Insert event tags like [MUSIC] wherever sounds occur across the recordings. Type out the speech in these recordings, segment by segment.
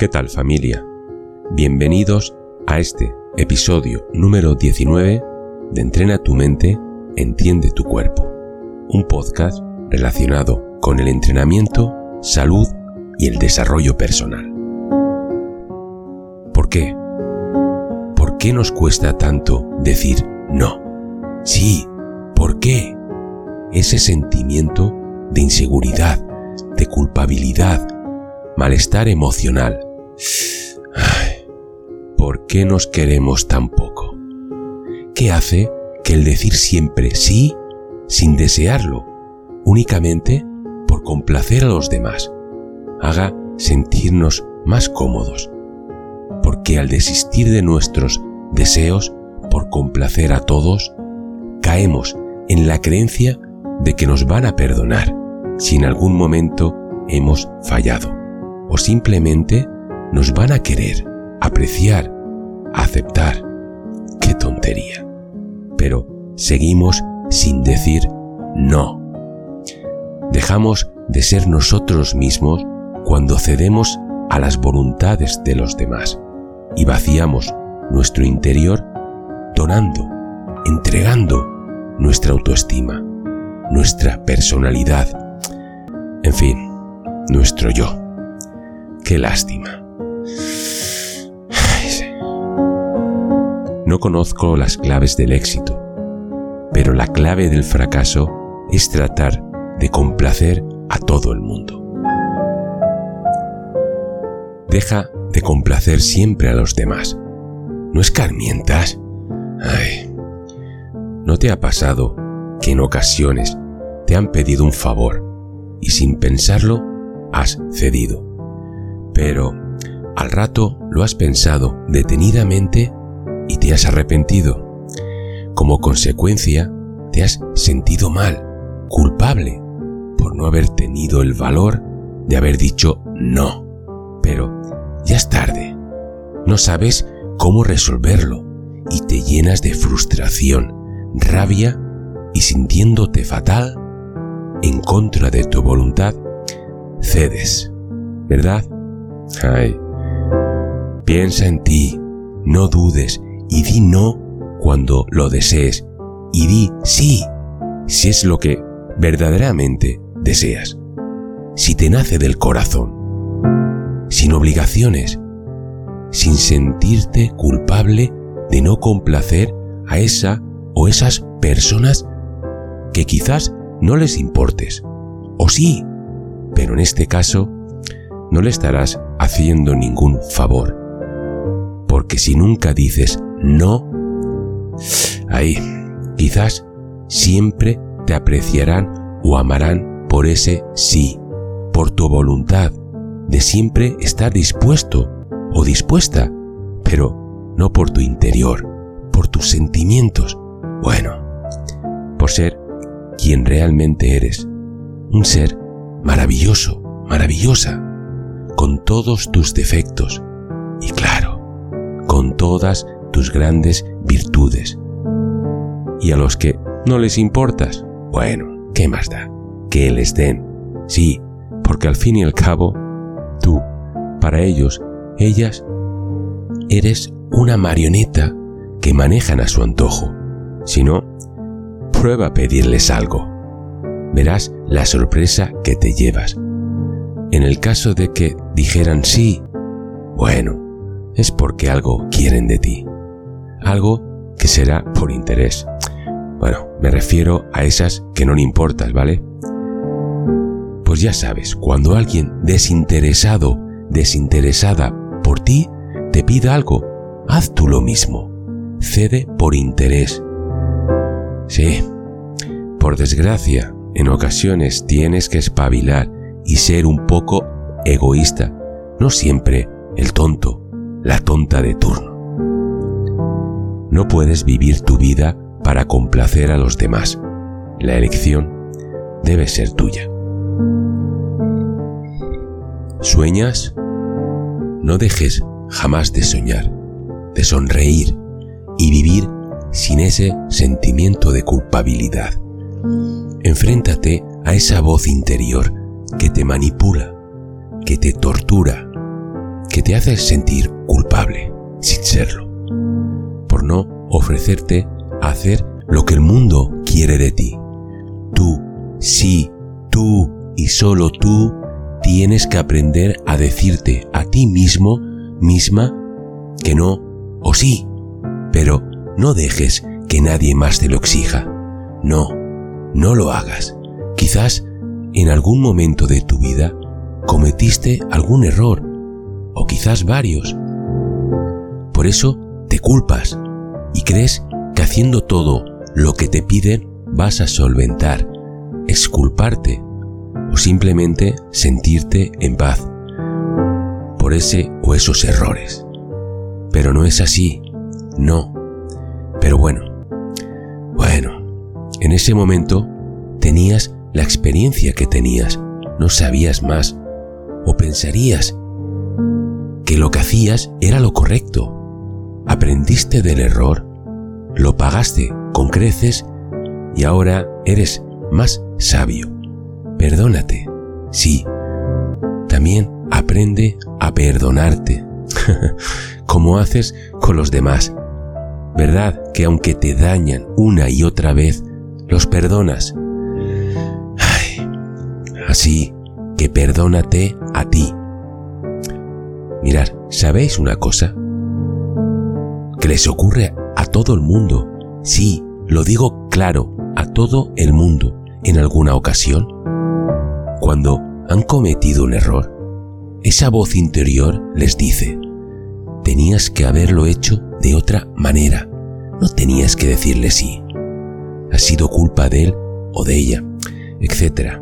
¿Qué tal familia? Bienvenidos a este episodio número 19 de Entrena tu mente, entiende tu cuerpo, un podcast relacionado con el entrenamiento, salud y el desarrollo personal. ¿Por qué? ¿Por qué nos cuesta tanto decir no? Sí, ¿por qué? Ese sentimiento de inseguridad, de culpabilidad, malestar emocional. ¿Por qué nos queremos tan poco? ¿Qué hace que el decir siempre sí, sin desearlo, únicamente por complacer a los demás, haga sentirnos más cómodos? Porque al desistir de nuestros deseos por complacer a todos, caemos en la creencia de que nos van a perdonar si en algún momento hemos fallado o simplemente nos van a querer, apreciar, aceptar. ¡Qué tontería! Pero seguimos sin decir no. Dejamos de ser nosotros mismos cuando cedemos a las voluntades de los demás y vaciamos nuestro interior donando, entregando nuestra autoestima, nuestra personalidad, en fin, nuestro yo. Qué lástima. No conozco las claves del éxito, pero la clave del fracaso es tratar de complacer a todo el mundo. Deja de complacer siempre a los demás. ¿No escarmientas? Ay, ¿no te ha pasado que en ocasiones te han pedido un favor y sin pensarlo has cedido? Pero al rato lo has pensado detenidamente y te has arrepentido. Como consecuencia, te has sentido mal, culpable, por no haber tenido el valor de haber dicho no. Pero ya es tarde. No sabes cómo resolverlo y te llenas de frustración, rabia y sintiéndote fatal, en contra de tu voluntad, cedes, ¿verdad? Ay. Piensa en ti, no dudes y di no cuando lo desees y di sí si es lo que verdaderamente deseas. Si te nace del corazón, sin obligaciones, sin sentirte culpable de no complacer a esa o esas personas que quizás no les importes. O sí, pero en este caso no le estarás haciendo ningún favor. Porque si nunca dices no, ahí quizás siempre te apreciarán o amarán por ese sí, por tu voluntad de siempre estar dispuesto o dispuesta, pero no por tu interior, por tus sentimientos, bueno, por ser quien realmente eres, un ser maravilloso, maravillosa, con todos tus defectos con todas tus grandes virtudes. Y a los que no les importas, bueno, ¿qué más da? Que les den. Sí, porque al fin y al cabo, tú, para ellos, ellas, eres una marioneta que manejan a su antojo. Si no, prueba a pedirles algo. Verás la sorpresa que te llevas. En el caso de que dijeran sí, bueno, es porque algo quieren de ti. Algo que será por interés. Bueno, me refiero a esas que no le importas, ¿vale? Pues ya sabes, cuando alguien desinteresado, desinteresada por ti, te pida algo, haz tú lo mismo. Cede por interés. Sí, por desgracia, en ocasiones tienes que espabilar y ser un poco egoísta, no siempre el tonto, la tonta de turno. No puedes vivir tu vida para complacer a los demás. La elección debe ser tuya. ¿Sueñas? No dejes jamás de soñar, de sonreír y vivir sin ese sentimiento de culpabilidad. Enfréntate a esa voz interior que te manipula, que te tortura, que te hace sentir culpable, sin serlo, por no ofrecerte a hacer lo que el mundo quiere de ti. Tú, sí, tú y solo tú tienes que aprender a decirte a ti mismo, misma, que no o sí, pero no dejes que nadie más te lo exija. No, no lo hagas. Quizás en algún momento de tu vida cometiste algún error, o quizás varios. Por eso te culpas y crees que haciendo todo lo que te piden vas a solventar, exculparte o simplemente sentirte en paz por ese o esos errores. Pero no es así, no. Pero bueno, bueno, en ese momento tenías la experiencia que tenías, no sabías más, o pensarías que lo que hacías era lo correcto. Aprendiste del error, lo pagaste con creces y ahora eres más sabio. Perdónate, sí. También aprende a perdonarte, [LAUGHS] como haces con los demás. ¿Verdad que aunque te dañan una y otra vez, los perdonas? así que perdónate a ti. Mirad, ¿sabéis una cosa? Que les ocurre a todo el mundo. Sí, lo digo claro, a todo el mundo en alguna ocasión. Cuando han cometido un error, esa voz interior les dice, tenías que haberlo hecho de otra manera, no tenías que decirle sí. Ha sido culpa de él o de ella, etc.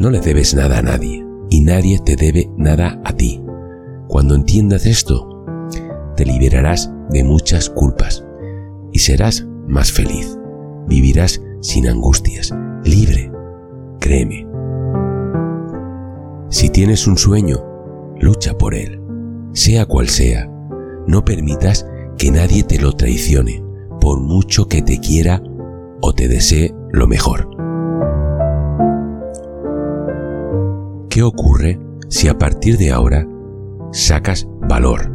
No le debes nada a nadie y nadie te debe nada a ti. Cuando entiendas esto, te liberarás de muchas culpas y serás más feliz. Vivirás sin angustias, libre. Créeme. Si tienes un sueño, lucha por él, sea cual sea. No permitas que nadie te lo traicione, por mucho que te quiera o te desee lo mejor. ¿Qué ocurre si a partir de ahora sacas valor,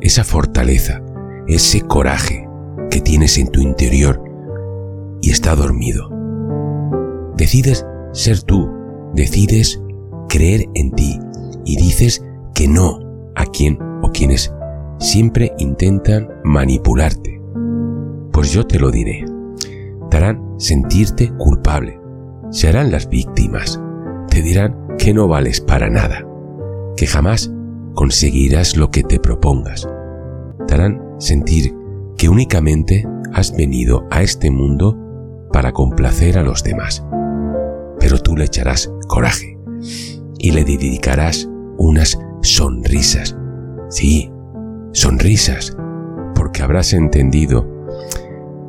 esa fortaleza, ese coraje que tienes en tu interior y está dormido? Decides ser tú, decides creer en ti y dices que no a quien o quienes siempre intentan manipularte. Pues yo te lo diré. Te harán sentirte culpable. Se harán las víctimas. Te dirán que no vales para nada. Que jamás conseguirás lo que te propongas. Te harán sentir que únicamente has venido a este mundo para complacer a los demás. Pero tú le echarás coraje y le dedicarás unas sonrisas. Sí, sonrisas, porque habrás entendido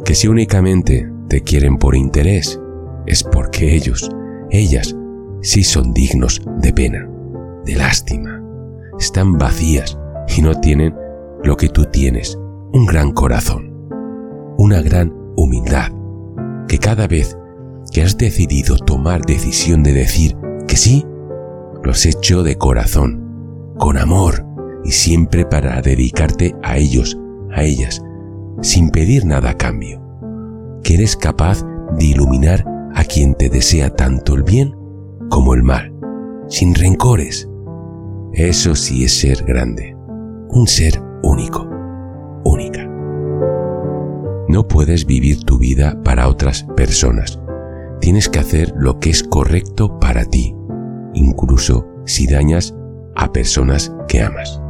que si únicamente te quieren por interés, es porque ellos, ellas, sí son dignos de pena, de lástima. Están vacías y no tienen lo que tú tienes, un gran corazón, una gran humildad, que cada vez que has decidido tomar decisión de decir que sí, lo has hecho de corazón, con amor y siempre para dedicarte a ellos, a ellas, sin pedir nada a cambio. Que eres capaz de iluminar a quien te desea tanto el bien como el mal, sin rencores. Eso sí es ser grande, un ser único, única. No puedes vivir tu vida para otras personas. Tienes que hacer lo que es correcto para ti incluso si dañas a personas que amas.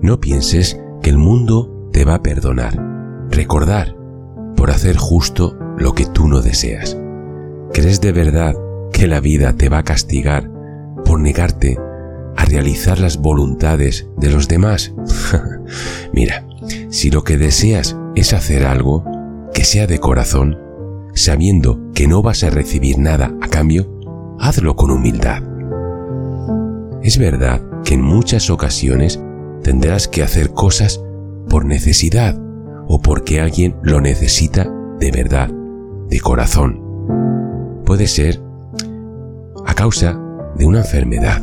No pienses que el mundo te va a perdonar, recordar, por hacer justo lo que tú no deseas. ¿Crees de verdad que la vida te va a castigar por negarte a realizar las voluntades de los demás? [LAUGHS] Mira, si lo que deseas es hacer algo que sea de corazón, sabiendo que no vas a recibir nada a cambio, hazlo con humildad. Es verdad que en muchas ocasiones tendrás que hacer cosas por necesidad o porque alguien lo necesita de verdad, de corazón. Puede ser a causa de una enfermedad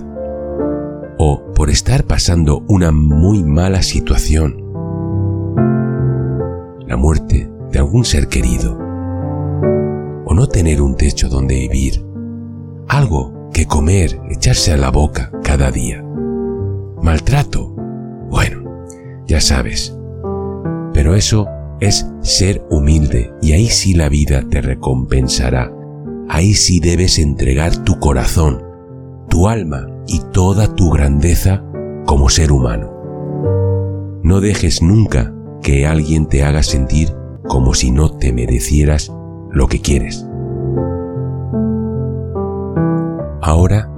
o por estar pasando una muy mala situación, la muerte de algún ser querido o no tener un techo donde vivir, algo que comer, echarse a la boca cada día, maltrato, bueno, ya sabes, pero eso es ser humilde y ahí sí la vida te recompensará. Ahí sí debes entregar tu corazón, tu alma y toda tu grandeza como ser humano. No dejes nunca que alguien te haga sentir como si no te merecieras lo que quieres. Ahora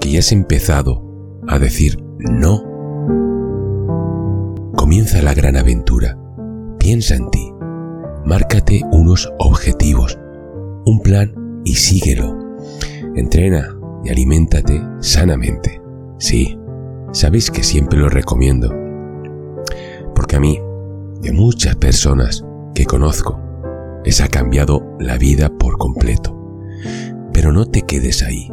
que ya has empezado a decir no, comienza la gran aventura Piensa en ti, márcate unos objetivos, un plan y síguelo. Entrena y aliméntate sanamente. Sí, sabéis que siempre lo recomiendo. Porque a mí a muchas personas que conozco les ha cambiado la vida por completo. Pero no te quedes ahí.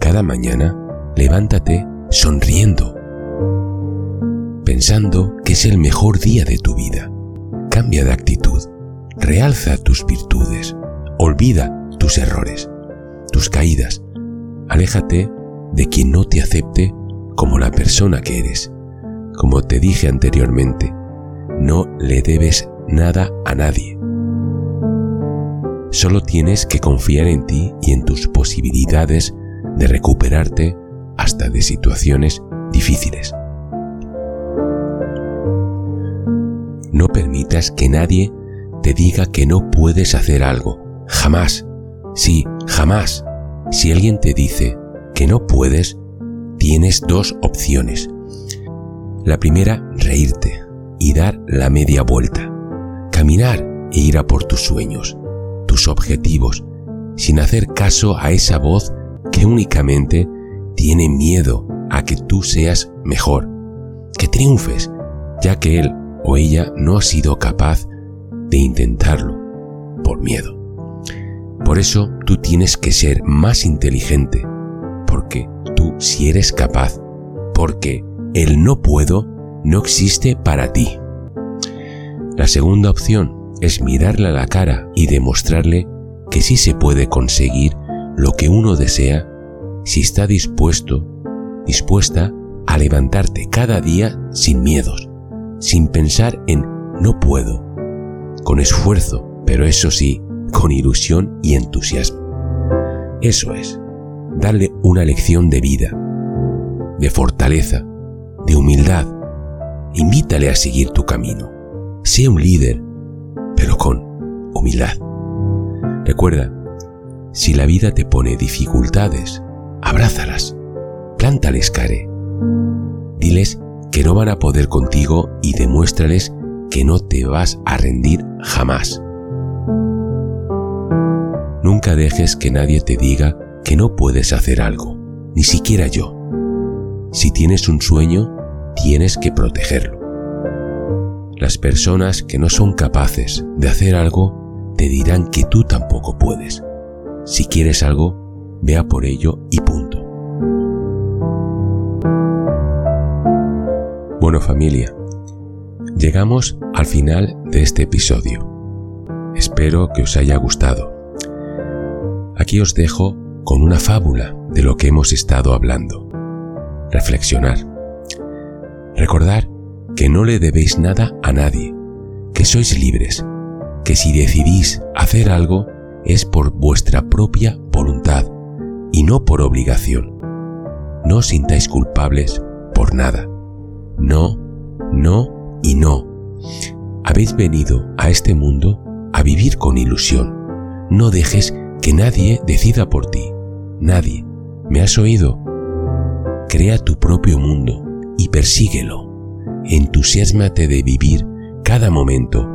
Cada mañana levántate sonriendo, pensando que es el mejor día de tu vida Cambia de actitud, realza tus virtudes, olvida tus errores, tus caídas, aléjate de quien no te acepte como la persona que eres. Como te dije anteriormente, no le debes nada a nadie. Solo tienes que confiar en ti y en tus posibilidades de recuperarte hasta de situaciones difíciles. No permitas que nadie te diga que no puedes hacer algo. Jamás. Sí, jamás. Si alguien te dice que no puedes, tienes dos opciones. La primera, reírte y dar la media vuelta. Caminar e ir a por tus sueños, tus objetivos, sin hacer caso a esa voz que únicamente tiene miedo a que tú seas mejor, que triunfes, ya que él o ella no ha sido capaz de intentarlo por miedo. Por eso tú tienes que ser más inteligente, porque tú si eres capaz, porque el no puedo no existe para ti. La segunda opción es mirarle a la cara y demostrarle que sí se puede conseguir lo que uno desea si está dispuesto, dispuesta a levantarte cada día sin miedos, sin pensar en no puedo, con esfuerzo, pero eso sí, con ilusión y entusiasmo. Eso es, darle una lección de vida, de fortaleza, de humildad. Invítale a seguir tu camino. Sé un líder, pero con humildad. Recuerda, si la vida te pone dificultades, abrázalas, plántales care. Diles que no van a poder contigo y demuéstrales que no te vas a rendir jamás. Nunca dejes que nadie te diga que no puedes hacer algo, ni siquiera yo. Si tienes un sueño, tienes que protegerlo. Las personas que no son capaces de hacer algo te dirán que tú tampoco puedes. Si quieres algo, vea por ello y punto. Bueno familia, llegamos al final de este episodio. Espero que os haya gustado. Aquí os dejo con una fábula de lo que hemos estado hablando. Reflexionar. Recordar que no le debéis nada a nadie, que sois libres, que si decidís hacer algo es por vuestra propia voluntad y no por obligación. No os sintáis culpables por nada no, no y no. Habéis venido a este mundo a vivir con ilusión. No dejes que nadie decida por ti. Nadie. ¿Me has oído? Crea tu propio mundo y persíguelo. Entusiasmate de vivir cada momento.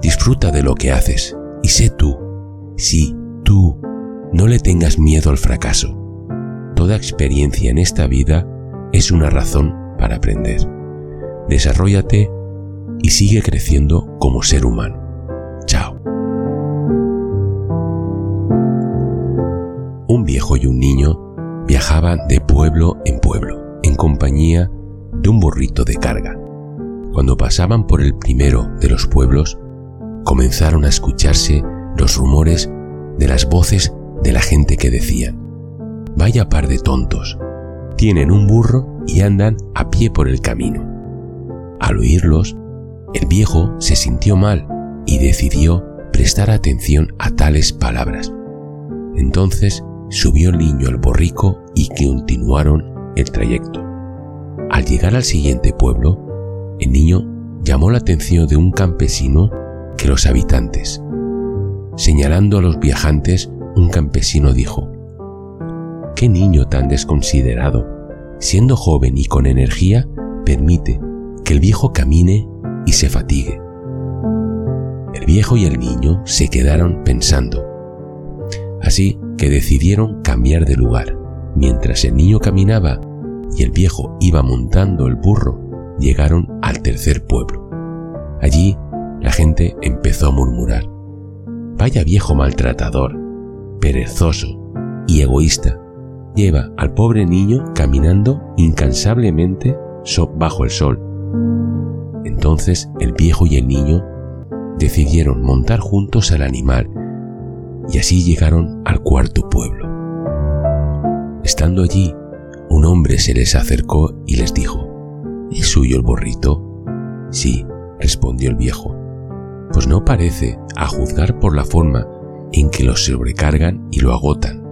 Disfruta de lo que haces y sé tú. Sí, tú. No le tengas miedo al fracaso. Toda experiencia en esta vida es una razón para aprender desarrollate y sigue creciendo como ser humano. De pueblo en pueblo, en compañía de un burrito de carga. Cuando pasaban por el primero de los pueblos, comenzaron a escucharse los rumores de las voces de la gente que decían, Vaya par de tontos, tienen un burro y andan a pie por el camino. Al oírlos, el viejo se sintió mal y decidió prestar atención a tales palabras. Entonces subió el niño al borrico y continuaron el trayecto. Al llegar al siguiente pueblo, el niño llamó la atención de un campesino que los habitantes. Señalando a los viajantes, un campesino dijo, ¿Qué niño tan desconsiderado, siendo joven y con energía, permite que el viejo camine y se fatigue? El viejo y el niño se quedaron pensando. Así que decidieron cambiar de lugar. Mientras el niño caminaba y el viejo iba montando el burro, llegaron al tercer pueblo. Allí la gente empezó a murmurar. Vaya viejo maltratador, perezoso y egoísta. Lleva al pobre niño caminando incansablemente bajo el sol. Entonces el viejo y el niño decidieron montar juntos al animal y así llegaron al cuarto pueblo. Estando allí, un hombre se les acercó y les dijo, ¿Es suyo el borrito? Sí, respondió el viejo. Pues no parece, a juzgar por la forma en que lo sobrecargan y lo agotan.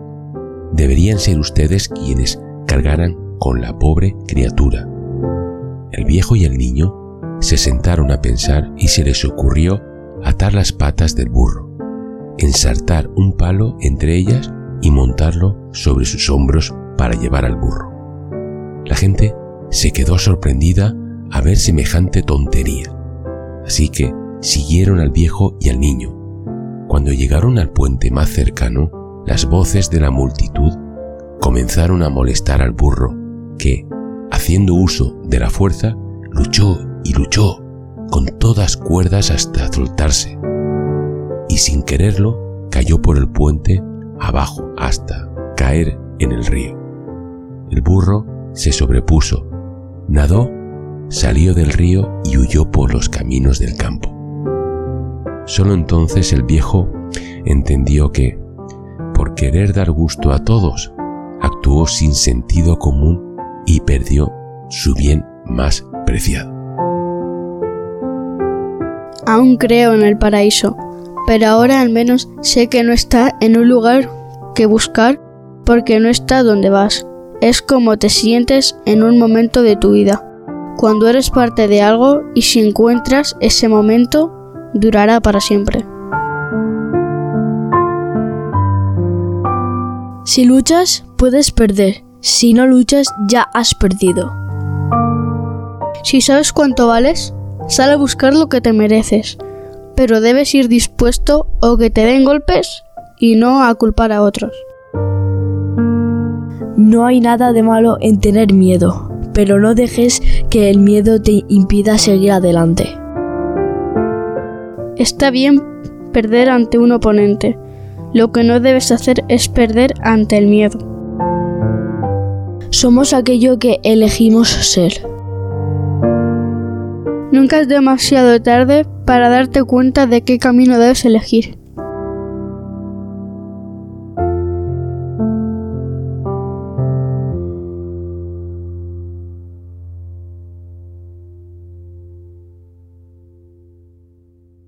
Deberían ser ustedes quienes cargaran con la pobre criatura. El viejo y el niño se sentaron a pensar y se les ocurrió atar las patas del burro, ensartar un palo entre ellas y montarlo sobre sus hombros para llevar al burro. La gente se quedó sorprendida a ver semejante tontería, así que siguieron al viejo y al niño. Cuando llegaron al puente más cercano, las voces de la multitud comenzaron a molestar al burro, que, haciendo uso de la fuerza, luchó y luchó con todas cuerdas hasta soltarse, y sin quererlo cayó por el puente abajo hasta caer en el río. El burro se sobrepuso, nadó, salió del río y huyó por los caminos del campo. Solo entonces el viejo entendió que, por querer dar gusto a todos, actuó sin sentido común y perdió su bien más preciado. Aún creo en el paraíso, pero ahora al menos sé que no está en un lugar que buscar porque no está donde vas. Es como te sientes en un momento de tu vida. Cuando eres parte de algo y si encuentras ese momento, durará para siempre. Si luchas, puedes perder. Si no luchas, ya has perdido. Si sabes cuánto vales, Sal a buscar lo que te mereces, pero debes ir dispuesto o que te den golpes y no a culpar a otros. No hay nada de malo en tener miedo, pero no dejes que el miedo te impida seguir adelante. Está bien perder ante un oponente. Lo que no debes hacer es perder ante el miedo. Somos aquello que elegimos ser. Nunca es demasiado tarde para darte cuenta de qué camino debes elegir.